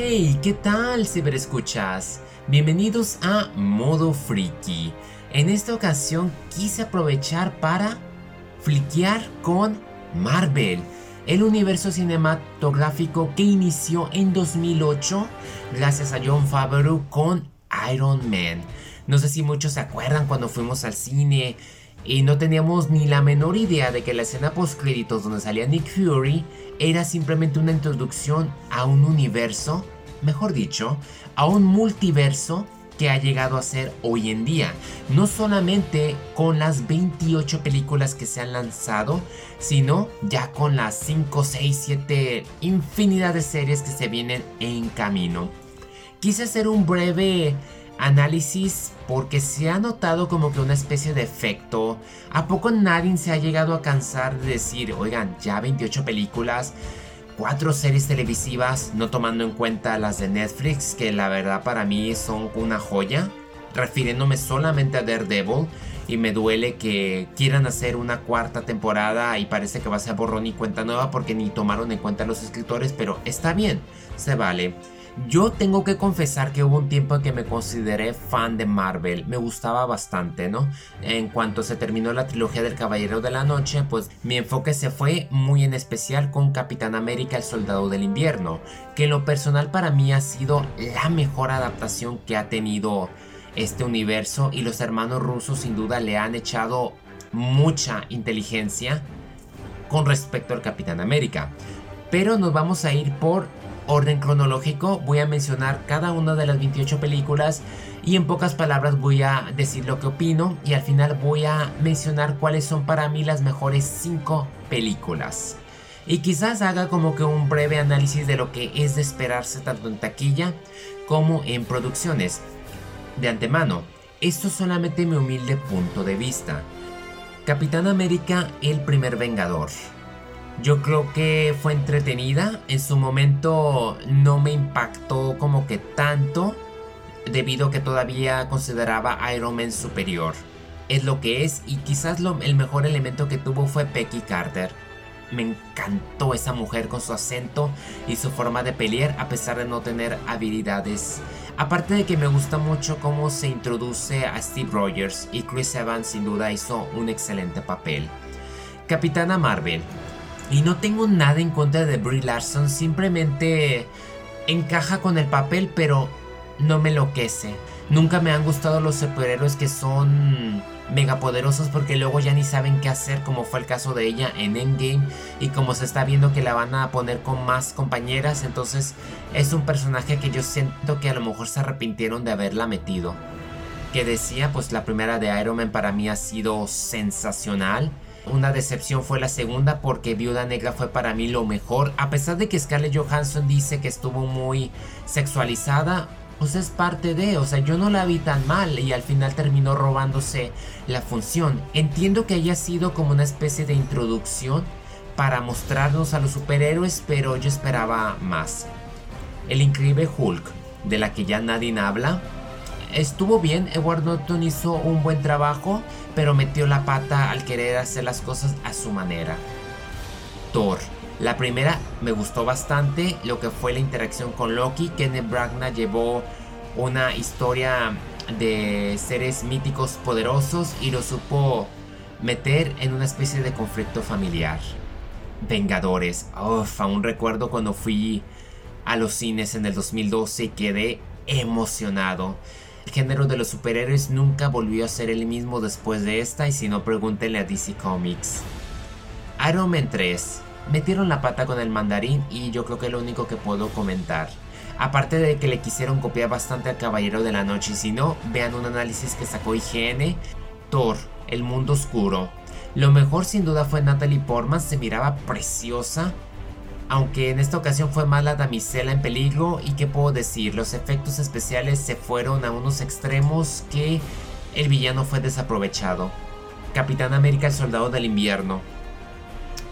Hey, ¿qué tal ciberescuchas? Bienvenidos a Modo Freaky. En esta ocasión quise aprovechar para fliquear con Marvel, el universo cinematográfico que inició en 2008 gracias a John Favreau con Iron Man. No sé si muchos se acuerdan cuando fuimos al cine y no teníamos ni la menor idea de que la escena post créditos donde salía Nick Fury era simplemente una introducción a un universo, mejor dicho, a un multiverso que ha llegado a ser hoy en día. No solamente con las 28 películas que se han lanzado, sino ya con las 5, 6, 7 infinidad de series que se vienen en camino. Quise hacer un breve análisis porque se ha notado como que una especie de efecto. ¿A poco nadie se ha llegado a cansar de decir, oigan, ya 28 películas, 4 series televisivas, no tomando en cuenta las de Netflix, que la verdad para mí son una joya? Refiriéndome solamente a Daredevil. Y me duele que quieran hacer una cuarta temporada y parece que va a ser borrón y cuenta nueva porque ni tomaron en cuenta los escritores, pero está bien, se vale. Yo tengo que confesar que hubo un tiempo en que me consideré fan de Marvel, me gustaba bastante, ¿no? En cuanto se terminó la trilogía del Caballero de la Noche, pues mi enfoque se fue muy en especial con Capitán América el Soldado del Invierno, que en lo personal para mí ha sido la mejor adaptación que ha tenido este universo y los hermanos rusos sin duda le han echado mucha inteligencia con respecto al Capitán América. Pero nos vamos a ir por orden cronológico voy a mencionar cada una de las 28 películas y en pocas palabras voy a decir lo que opino y al final voy a mencionar cuáles son para mí las mejores 5 películas. Y quizás haga como que un breve análisis de lo que es de esperarse tanto en taquilla como en producciones. De antemano, esto es solamente mi humilde punto de vista. Capitán América, el primer Vengador. Yo creo que fue entretenida. En su momento no me impactó como que tanto. Debido a que todavía consideraba a Iron Man superior. Es lo que es y quizás el mejor elemento que tuvo fue Becky Carter. Me encantó esa mujer con su acento y su forma de pelear a pesar de no tener habilidades. Aparte de que me gusta mucho cómo se introduce a Steve Rogers y Chris Evans sin duda hizo un excelente papel. Capitana Marvel. Y no tengo nada en contra de Brie Larson, simplemente encaja con el papel, pero no me enloquece. Nunca me han gustado los superhéroes que son megapoderosos porque luego ya ni saben qué hacer, como fue el caso de ella en Endgame y como se está viendo que la van a poner con más compañeras, entonces es un personaje que yo siento que a lo mejor se arrepintieron de haberla metido. Que decía, pues la primera de Iron Man para mí ha sido sensacional. Una decepción fue la segunda porque Viuda Negra fue para mí lo mejor. A pesar de que Scarlett Johansson dice que estuvo muy sexualizada, pues es parte de, o sea, yo no la vi tan mal y al final terminó robándose la función. Entiendo que haya sido como una especie de introducción para mostrarnos a los superhéroes, pero yo esperaba más. El increíble Hulk, de la que ya nadie habla, estuvo bien, Edward Norton hizo un buen trabajo, pero metió la pata al querer hacer las cosas a su manera. Thor. La primera me gustó bastante lo que fue la interacción con Loki. Kenneth Branagh llevó una historia de seres míticos poderosos y lo supo meter en una especie de conflicto familiar. Vengadores. Uf, aún recuerdo cuando fui a los cines en el 2012 y quedé emocionado. El género de los superhéroes nunca volvió a ser el mismo después de esta y si no pregúntenle a DC Comics. Iron Man 3. Metieron la pata con el mandarín y yo creo que es lo único que puedo comentar. Aparte de que le quisieron copiar bastante al Caballero de la Noche y si no, vean un análisis que sacó IGN. Thor, el mundo oscuro. Lo mejor sin duda fue Natalie Portman, se miraba preciosa aunque en esta ocasión fue más la damisela en peligro y qué puedo decir, los efectos especiales se fueron a unos extremos que el villano fue desaprovechado. Capitán América el Soldado del Invierno.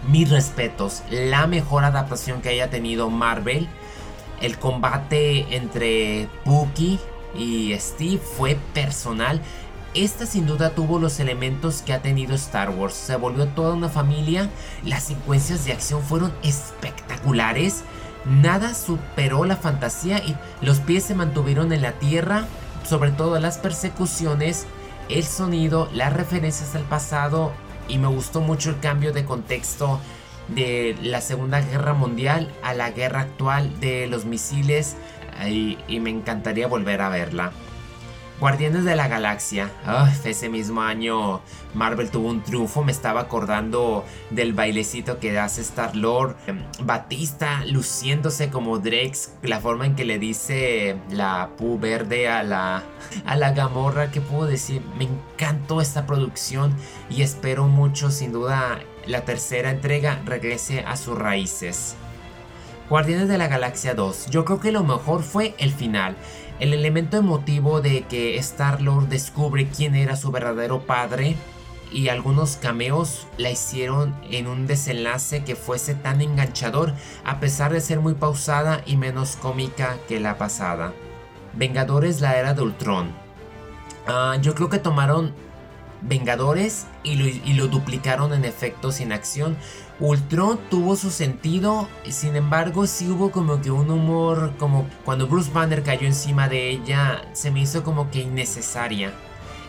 Mis respetos, la mejor adaptación que haya tenido Marvel. El combate entre Bucky y Steve fue personal esta sin duda tuvo los elementos que ha tenido Star Wars. Se volvió toda una familia. Las secuencias de acción fueron espectaculares. Nada superó la fantasía y los pies se mantuvieron en la tierra, sobre todo las persecuciones, el sonido, las referencias al pasado y me gustó mucho el cambio de contexto de la Segunda Guerra Mundial a la guerra actual de los misiles y, y me encantaría volver a verla. Guardianes de la Galaxia. ese mismo año Marvel tuvo un triunfo. Me estaba acordando del bailecito que hace Star Lord. Em, Batista luciéndose como Drex. La forma en que le dice la pu verde a la, a la Gamorra. ¿Qué puedo decir? Me encantó esta producción y espero mucho, sin duda, la tercera entrega regrese a sus raíces. Guardianes de la Galaxia 2. Yo creo que lo mejor fue el final. El elemento emotivo de que Star-Lord descubre quién era su verdadero padre y algunos cameos la hicieron en un desenlace que fuese tan enganchador a pesar de ser muy pausada y menos cómica que la pasada. Vengadores la era de Ultron. Ah, yo creo que tomaron Vengadores y lo, duplicaron en efectos en acción. Ultron tuvo su sentido, sin embargo sí hubo como que un humor, como cuando Bruce Banner cayó encima de ella, se me hizo como que innecesaria.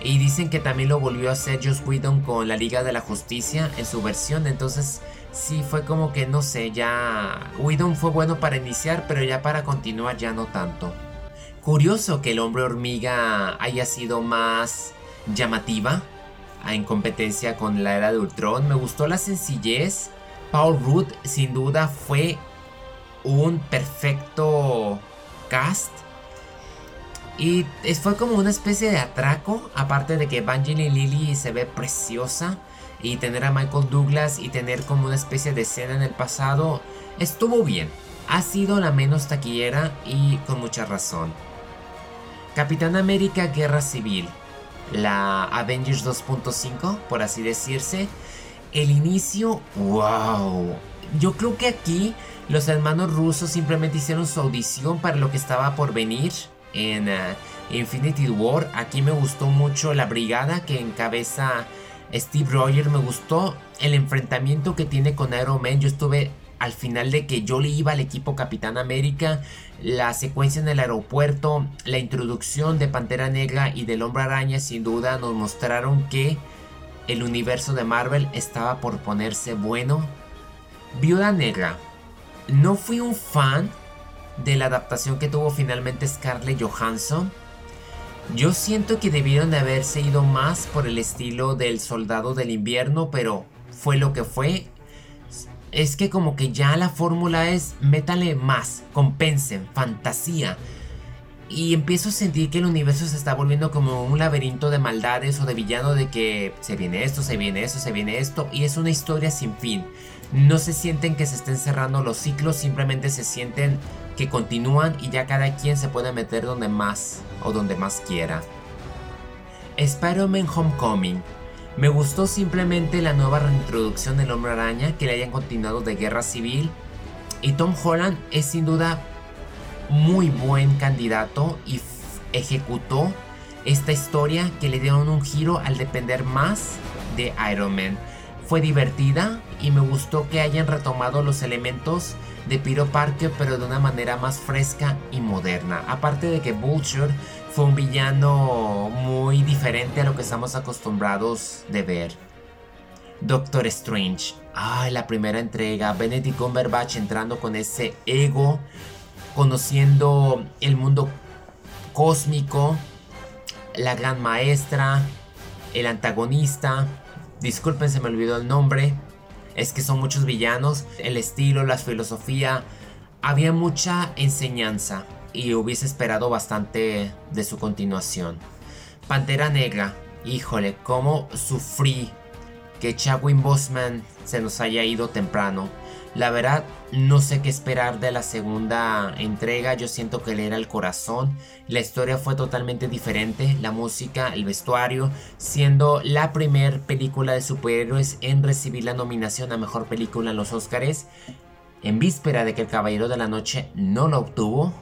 Y dicen que también lo volvió a hacer Joss Whedon con la Liga de la Justicia en su versión, entonces sí fue como que no sé, ya Whedon fue bueno para iniciar, pero ya para continuar ya no tanto. Curioso que el hombre hormiga haya sido más llamativa en competencia con la era de Ultron. Me gustó la sencillez. Paul Rudd sin duda fue un perfecto cast. Y fue como una especie de atraco. Aparte de que Evangeline Lily se ve preciosa. Y tener a Michael Douglas y tener como una especie de escena en el pasado. Estuvo bien. Ha sido la menos taquillera y con mucha razón. Capitán América Guerra Civil la Avengers 2.5, por así decirse. El inicio, wow. Yo creo que aquí los hermanos rusos simplemente hicieron su audición para lo que estaba por venir en uh, Infinity War. Aquí me gustó mucho la brigada que encabeza Steve Rogers. Me gustó el enfrentamiento que tiene con Iron Man. Yo estuve al final de que yo le iba al equipo Capitán América, la secuencia en el aeropuerto, la introducción de Pantera Negra y del Hombre Araña sin duda nos mostraron que el universo de Marvel estaba por ponerse bueno. Viuda Negra. No fui un fan de la adaptación que tuvo finalmente Scarlett Johansson. Yo siento que debieron de haberse ido más por el estilo del Soldado del Invierno, pero fue lo que fue es que como que ya la fórmula es métale más, compensen, fantasía. Y empiezo a sentir que el universo se está volviendo como un laberinto de maldades o de villano de que se viene esto, se viene esto, se viene esto. Y es una historia sin fin. No se sienten que se estén cerrando los ciclos, simplemente se sienten que continúan y ya cada quien se puede meter donde más o donde más quiera. Spider-Man Homecoming me gustó simplemente la nueva reintroducción del Hombre Araña, que le hayan continuado de Guerra Civil. Y Tom Holland es sin duda muy buen candidato y ejecutó esta historia que le dieron un giro al depender más de Iron Man. Fue divertida y me gustó que hayan retomado los elementos de Peter Parker pero de una manera más fresca y moderna. Aparte de que Vulture fue un villano muy diferente a lo que estamos acostumbrados de ver. Doctor Strange. Ay, la primera entrega. Benedict Cumberbatch entrando con ese ego. Conociendo el mundo cósmico. La gran maestra. El antagonista. Disculpen, se me olvidó el nombre. Es que son muchos villanos. El estilo, la filosofía. Había mucha enseñanza y hubiese esperado bastante de su continuación. Pantera Negra, híjole, cómo sufrí que Chadwick Boseman se nos haya ido temprano. La verdad, no sé qué esperar de la segunda entrega. Yo siento que le era el corazón. La historia fue totalmente diferente. La música, el vestuario, siendo la primer película de superhéroes en recibir la nominación a mejor película en los Oscars. En víspera de que El Caballero de la Noche no lo obtuvo,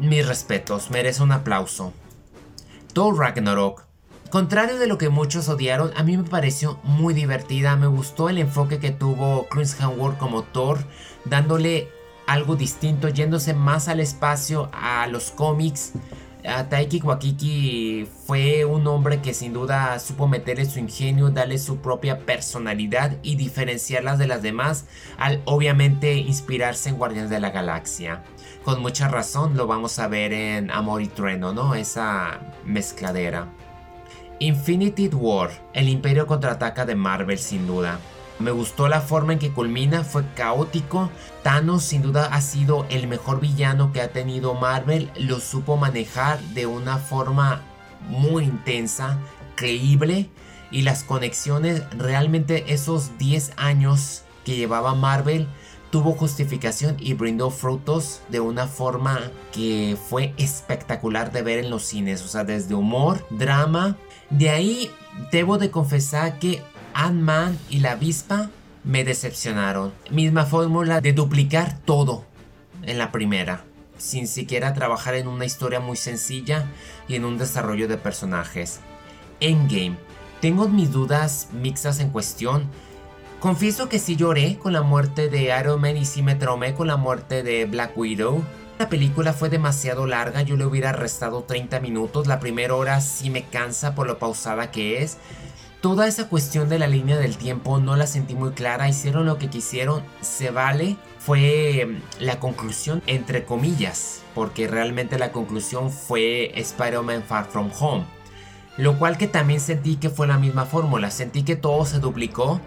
mis respetos, merece un aplauso. Thor Ragnarok. Contrario de lo que muchos odiaron, a mí me pareció muy divertida. Me gustó el enfoque que tuvo Chris Hemsworth como Thor, dándole algo distinto, yéndose más al espacio, a los cómics. Taiki Wakiki fue un hombre que sin duda supo meterle su ingenio, darle su propia personalidad y diferenciarlas de las demás, al obviamente inspirarse en Guardianes de la Galaxia. Con mucha razón lo vamos a ver en Amor y Trueno, ¿no? Esa mezcladera. Infinity War, el Imperio contraataca de Marvel sin duda. Me gustó la forma en que culmina, fue caótico. Thanos sin duda ha sido el mejor villano que ha tenido Marvel. Lo supo manejar de una forma muy intensa, creíble. Y las conexiones, realmente esos 10 años que llevaba Marvel tuvo justificación y brindó frutos de una forma que fue espectacular de ver en los cines. O sea, desde humor, drama. De ahí debo de confesar que Ant-Man y la avispa me decepcionaron. Misma fórmula de duplicar todo en la primera, sin siquiera trabajar en una historia muy sencilla y en un desarrollo de personajes. Endgame. Tengo mis dudas mixtas en cuestión. Confieso que sí lloré con la muerte de Iron Man y sí me traumé con la muerte de Black Widow. La película fue demasiado larga, yo le hubiera restado 30 minutos, la primera hora sí me cansa por lo pausada que es. Toda esa cuestión de la línea del tiempo no la sentí muy clara, hicieron lo que quisieron, se vale. Fue mm, la conclusión entre comillas, porque realmente la conclusión fue Spider-Man Far From Home. Lo cual que también sentí que fue la misma fórmula, sentí que todo se duplicó,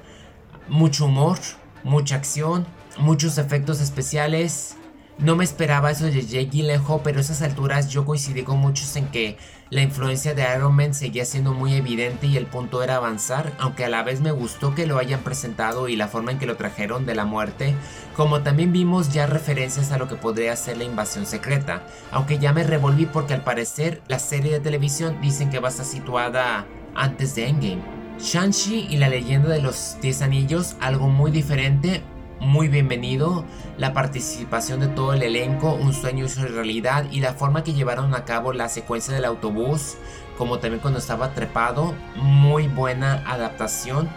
mucho humor, mucha acción, muchos efectos especiales, no me esperaba eso de Jake Gyllenhaal, pero a esas alturas yo coincidí con muchos en que la influencia de Iron Man seguía siendo muy evidente y el punto era avanzar, aunque a la vez me gustó que lo hayan presentado y la forma en que lo trajeron de la muerte, como también vimos ya referencias a lo que podría ser la invasión secreta, aunque ya me revolví porque al parecer la serie de televisión dicen que va a estar situada antes de Endgame. Shang-Chi y la leyenda de los 10 anillos, algo muy diferente, muy bienvenido, la participación de todo el elenco, un sueño hecho realidad y la forma que llevaron a cabo la secuencia del autobús, como también cuando estaba trepado, muy buena adaptación,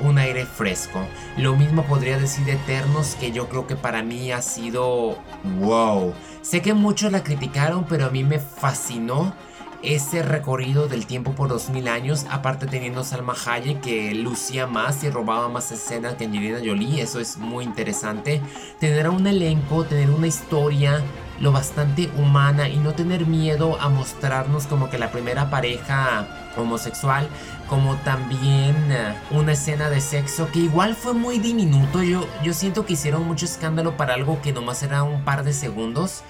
un aire fresco. Lo mismo podría decir de Eternos que yo creo que para mí ha sido wow. Sé que muchos la criticaron, pero a mí me fascinó ese recorrido del tiempo por 2000 años, aparte teniendo Salma Hayek que lucía más y robaba más escenas que Angelina Jolie, eso es muy interesante. Tener un elenco, tener una historia lo bastante humana y no tener miedo a mostrarnos como que la primera pareja homosexual, como también eh, una escena de sexo que igual fue muy diminuto. Yo, yo siento que hicieron mucho escándalo para algo que nomás era un par de segundos.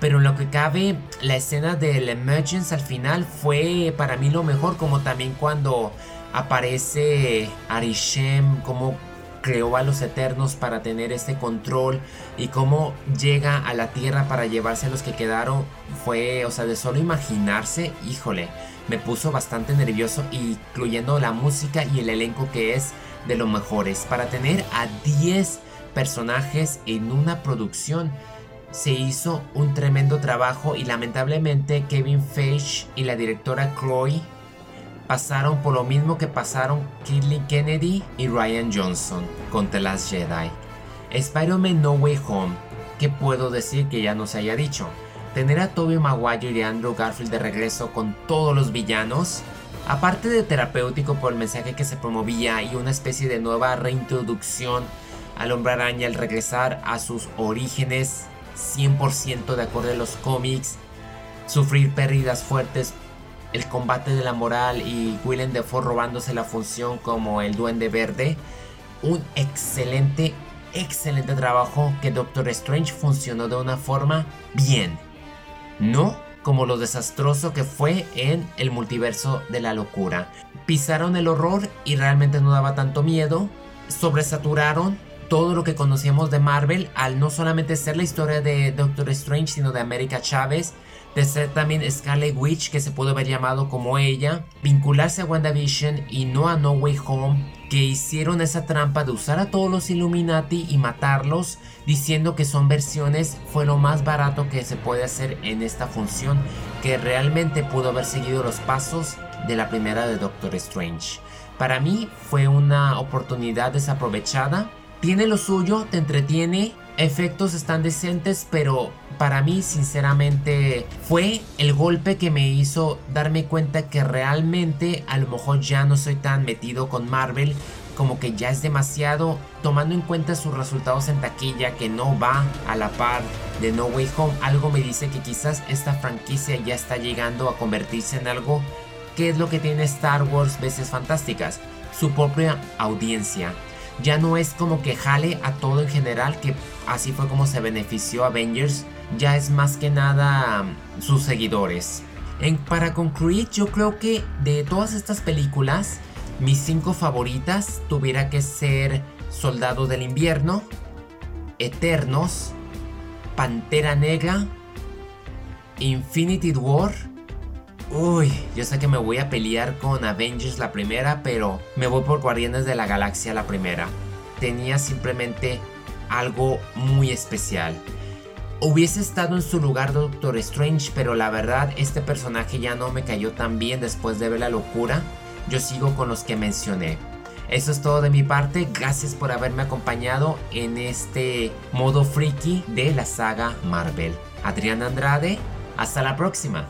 Pero en lo que cabe, la escena del Emergence al final fue para mí lo mejor, como también cuando aparece Arishem, como creó a los Eternos para tener este control y cómo llega a la Tierra para llevarse a los que quedaron, fue, o sea, de solo imaginarse, híjole, me puso bastante nervioso, incluyendo la música y el elenco que es de los mejores. Para tener a 10 personajes en una producción, se hizo un tremendo trabajo y lamentablemente Kevin Feige y la directora Chloe pasaron por lo mismo que pasaron Kirly Kennedy y Ryan Johnson con The Last Jedi. Spider-Man No Way Home, ¿qué puedo decir que ya no se haya dicho? Tener a Tobey Maguire y Andrew Garfield de regreso con todos los villanos, aparte de terapéutico por el mensaje que se promovía y una especie de nueva reintroducción al hombre araña al regresar a sus orígenes 100% de acuerdo a los cómics, sufrir pérdidas fuertes, el combate de la moral y Willem Dafoe robándose la función como el duende verde. Un excelente, excelente trabajo que Doctor Strange funcionó de una forma bien. No como lo desastroso que fue en el multiverso de la locura. Pisaron el horror y realmente no daba tanto miedo. Sobresaturaron todo lo que conocíamos de Marvel al no solamente ser la historia de Doctor Strange, sino de América Chávez, de ser también Scarlet Witch, que se puede haber llamado como ella, vincularse a WandaVision y no a No Way Home, que hicieron esa trampa de usar a todos los Illuminati y matarlos, diciendo que son versiones, fue lo más barato que se puede hacer en esta función, que realmente pudo haber seguido los pasos de la primera de Doctor Strange. Para mí fue una oportunidad desaprovechada tiene lo suyo, te entretiene, efectos están decentes, pero para mí sinceramente fue el golpe que me hizo darme cuenta que realmente a lo mejor ya no soy tan metido con Marvel como que ya es demasiado, tomando en cuenta sus resultados en taquilla que no va a la par de No Way Home, algo me dice que quizás esta franquicia ya está llegando a convertirse en algo que es lo que tiene Star Wars veces fantásticas, su propia audiencia. Ya no es como que jale a todo en general, que así fue como se benefició Avengers, ya es más que nada mm, sus seguidores. Para concluir, yo creo que de todas estas películas, mis cinco favoritas tuviera que ser Soldado del Invierno, Eternos, Pantera Negra, Infinity War. Uy, yo sé que me voy a pelear con Avengers la primera, pero me voy por Guardianes de la Galaxia la primera. Tenía simplemente algo muy especial. Hubiese estado en su lugar Doctor Strange, pero la verdad este personaje ya no me cayó tan bien después de ver la locura yo sigo con los que mencioné. Eso es todo de mi parte, gracias por haberme acompañado en este modo freaky de la saga Marvel. Adrián Andrade, hasta la próxima.